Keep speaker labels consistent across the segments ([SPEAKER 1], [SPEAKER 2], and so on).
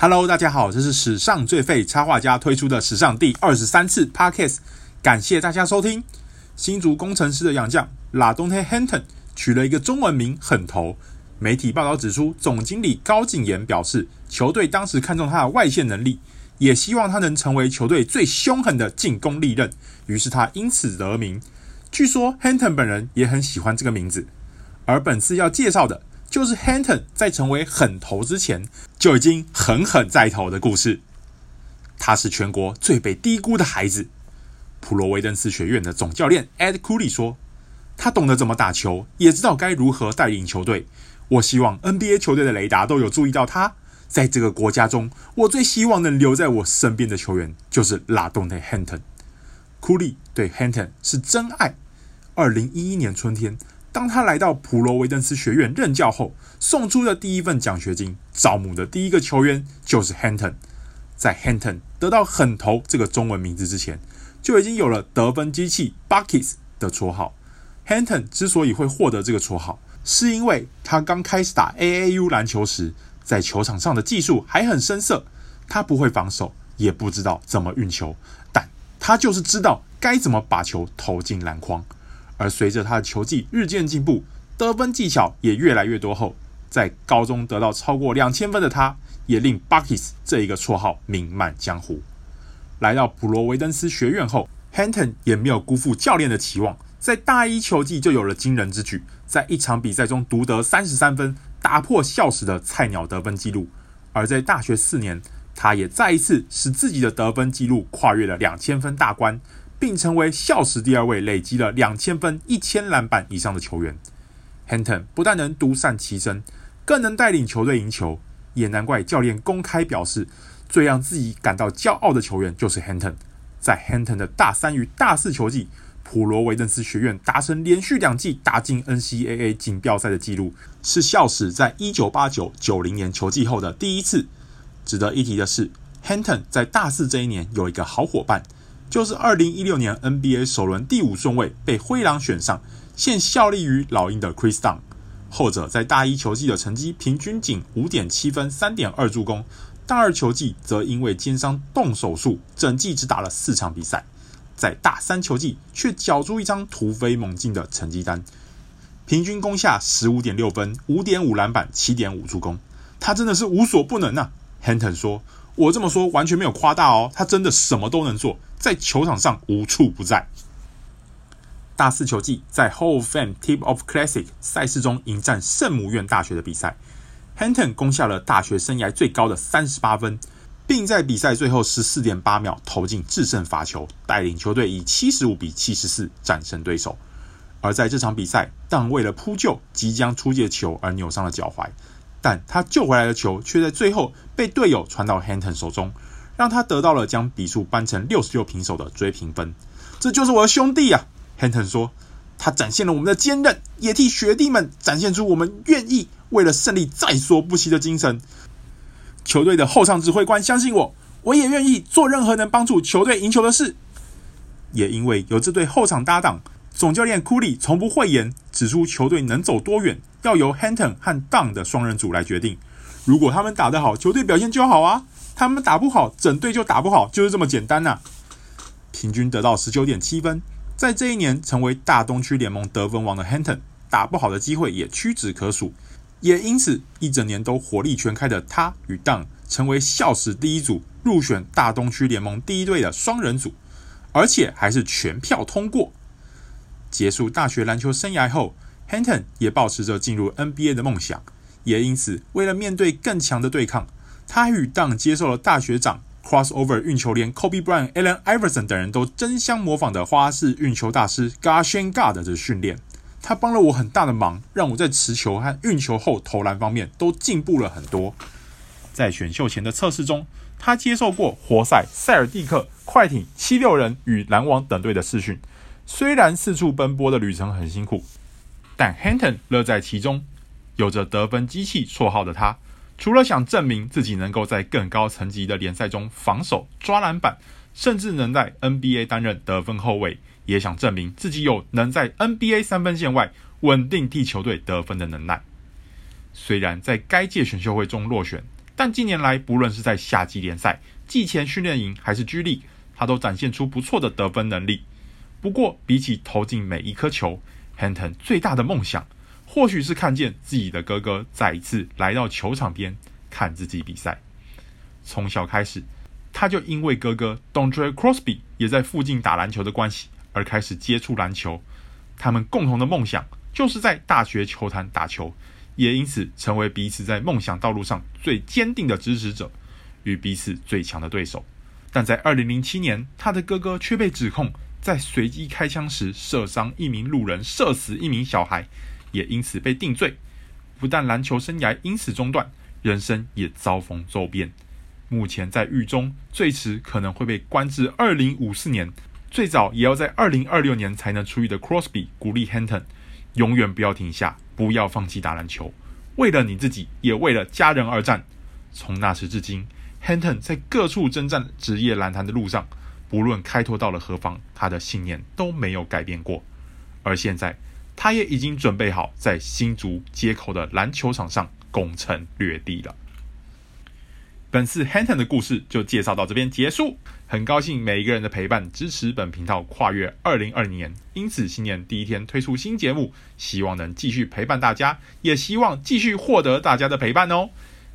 [SPEAKER 1] Hello，大家好，这是史上最废插画家推出的史上第二十三次 Podcast，感谢大家收听。新竹工程师的洋将 LaDonte Henton 取了一个中文名“狠头”。媒体报道指出，总经理高景言表示，球队当时看中他的外线能力，也希望他能成为球队最凶狠的进攻利刃，于是他因此得名。据说 Henton 本人也很喜欢这个名字。而本次要介绍的。就是 Henton 在成为狠头之前就已经狠狠在投的故事。他是全国最被低估的孩子。普罗维登斯学院的总教练 Ed Cooley 说：“他懂得怎么打球，也知道该如何带领球队。我希望 NBA 球队的雷达都有注意到他。在这个国家中，我最希望能留在我身边的球员就是 LaDonte Henton。Cooley 对 Henton 是真爱。二零一一年春天。”当他来到普罗维登斯学院任教后，送出的第一份奖学金，招募的第一个球员就是 Henton。在 Henton 得到“狠头”这个中文名字之前，就已经有了得分机器 Buckets 的绰号。Henton 之所以会获得这个绰号，是因为他刚开始打 AAU 篮球时，在球场上的技术还很生涩，他不会防守，也不知道怎么运球，但他就是知道该怎么把球投进篮筐。而随着他的球技日渐进步，得分技巧也越来越多后，在高中得到超过两千分的他，也令 Buckets 这一个绰号名满江湖。来到普罗维登斯学院后，Henton 也没有辜负教练的期望，在大一球季就有了惊人之举，在一场比赛中独得三十三分，打破校史的菜鸟得分纪录。而在大学四年，他也再一次使自己的得分纪录跨越了两千分大关。并成为校史第二位累积了两千分、一千篮板以上的球员。Henton 不但能独善其身，更能带领球队赢球，也难怪教练公开表示，最让自己感到骄傲的球员就是 Henton。在 Henton 的大三与大四球季，普罗维登斯学院达成连续两季打进 NCAA 锦标赛的纪录，是校史在一九八九九零年球季后的第一次。值得一提的是，Henton 在大四这一年有一个好伙伴。就是二零一六年 NBA 首轮第五顺位被灰狼选上，现效力于老鹰的 Chris Dunn。后者在大一球季的成绩平均仅五点七分、三点二助攻，大二球季则因为肩伤动手术，整季只打了四场比赛。在大三球季却缴出一张突飞猛进的成绩单，平均攻下十五点六分、五点五篮板、七点五助攻，他真的是无所不能啊！Henton 说。我这么说完全没有夸大哦，他真的什么都能做，在球场上无处不在。大四球季在 Hall of Fame Tip of Classic 赛事中迎战圣母院大学的比赛，Henton 攻下了大学生涯最高的三十八分，并在比赛最后十四点八秒投进制胜罚球，带领球队以七十五比七十四战胜对手。而在这场比赛，当为了扑救即将出界的球而扭伤了脚踝。但他救回来的球却在最后被队友传到 Henton 手中，让他得到了将比数扳成六十六平手的追平分。这就是我的兄弟啊！Henton 说，他展现了我们的坚韧，也替学弟们展现出我们愿意为了胜利在所不惜的精神。球队的后场指挥官相信我，我也愿意做任何能帮助球队赢球的事。也因为有这对后场搭档。总教练库里从不讳言，指出球队能走多远，要由 Henton 和 Dunn 的双人组来决定。如果他们打得好，球队表现就好啊；他们打不好，整队就打不好，就是这么简单呐、平均得到十九点七分，在这一年成为大东区联盟得分王的 Henton，打不好的机会也屈指可数。也因此，一整年都火力全开的他与 Dunn 成为校史第一组入选大东区联盟第一队的双人组，而且还是全票通过。结束大学篮球生涯后，Henton 也保持着进入 NBA 的梦想，也因此为了面对更强的对抗，他与 DUN 接受了大学长 Crossover 运球连 Kobe Bryant、Allen Iverson 等人都争相模仿的花式运球大师 Gushing God 的训练。他帮了我很大的忙，让我在持球和运球后投篮方面都进步了很多。在选秀前的测试中，他接受过活塞、塞尔蒂克、快艇、七六人与篮网等队的试训。虽然四处奔波的旅程很辛苦，但 Hinton 乐在其中。有着得分机器绰号的他，除了想证明自己能够在更高层级的联赛中防守、抓篮板，甚至能在 NBA 担任得分后卫，也想证明自己有能在 NBA 三分线外稳定替球队得分的能耐。虽然在该届选秀会中落选，但近年来，不论是在夏季联赛、季前训练营还是 G 力他都展现出不错的得分能力。不过，比起投进每一颗球，Hanton 最大的梦想，或许是看见自己的哥哥再一次来到球场边看自己比赛。从小开始，他就因为哥哥 Dontre Crosby 也在附近打篮球的关系，而开始接触篮球。他们共同的梦想就是在大学球坛打球，也因此成为彼此在梦想道路上最坚定的支持者与彼此最强的对手。但在2007年，他的哥哥却被指控在随机开枪时射伤一名路人，射死一名小孩，也因此被定罪。不但篮球生涯因此中断，人生也遭逢骤变。目前在狱中，最迟可能会被关至2054年。最早也要在二零二六年才能出狱的 Crosby 鼓励 Henton，永远不要停下，不要放弃打篮球，为了你自己，也为了家人而战。从那时至今，Henton 在各处征战职业篮坛的路上，不论开拓到了何方，他的信念都没有改变过。而现在，他也已经准备好在新竹街口的篮球场上攻城略地了。本次 Hanton 的故事就介绍到这边结束。很高兴每一个人的陪伴支持本频道跨越二零二零年，因此新年第一天推出新节目，希望能继续陪伴大家，也希望继续获得大家的陪伴哦。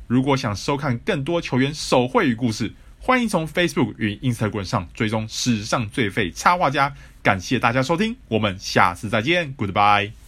[SPEAKER 1] 如果想收看更多球员手绘与故事，欢迎从 Facebook 与 Instagram 上追踪史上最废插画家。感谢大家收听，我们下次再见，Goodbye。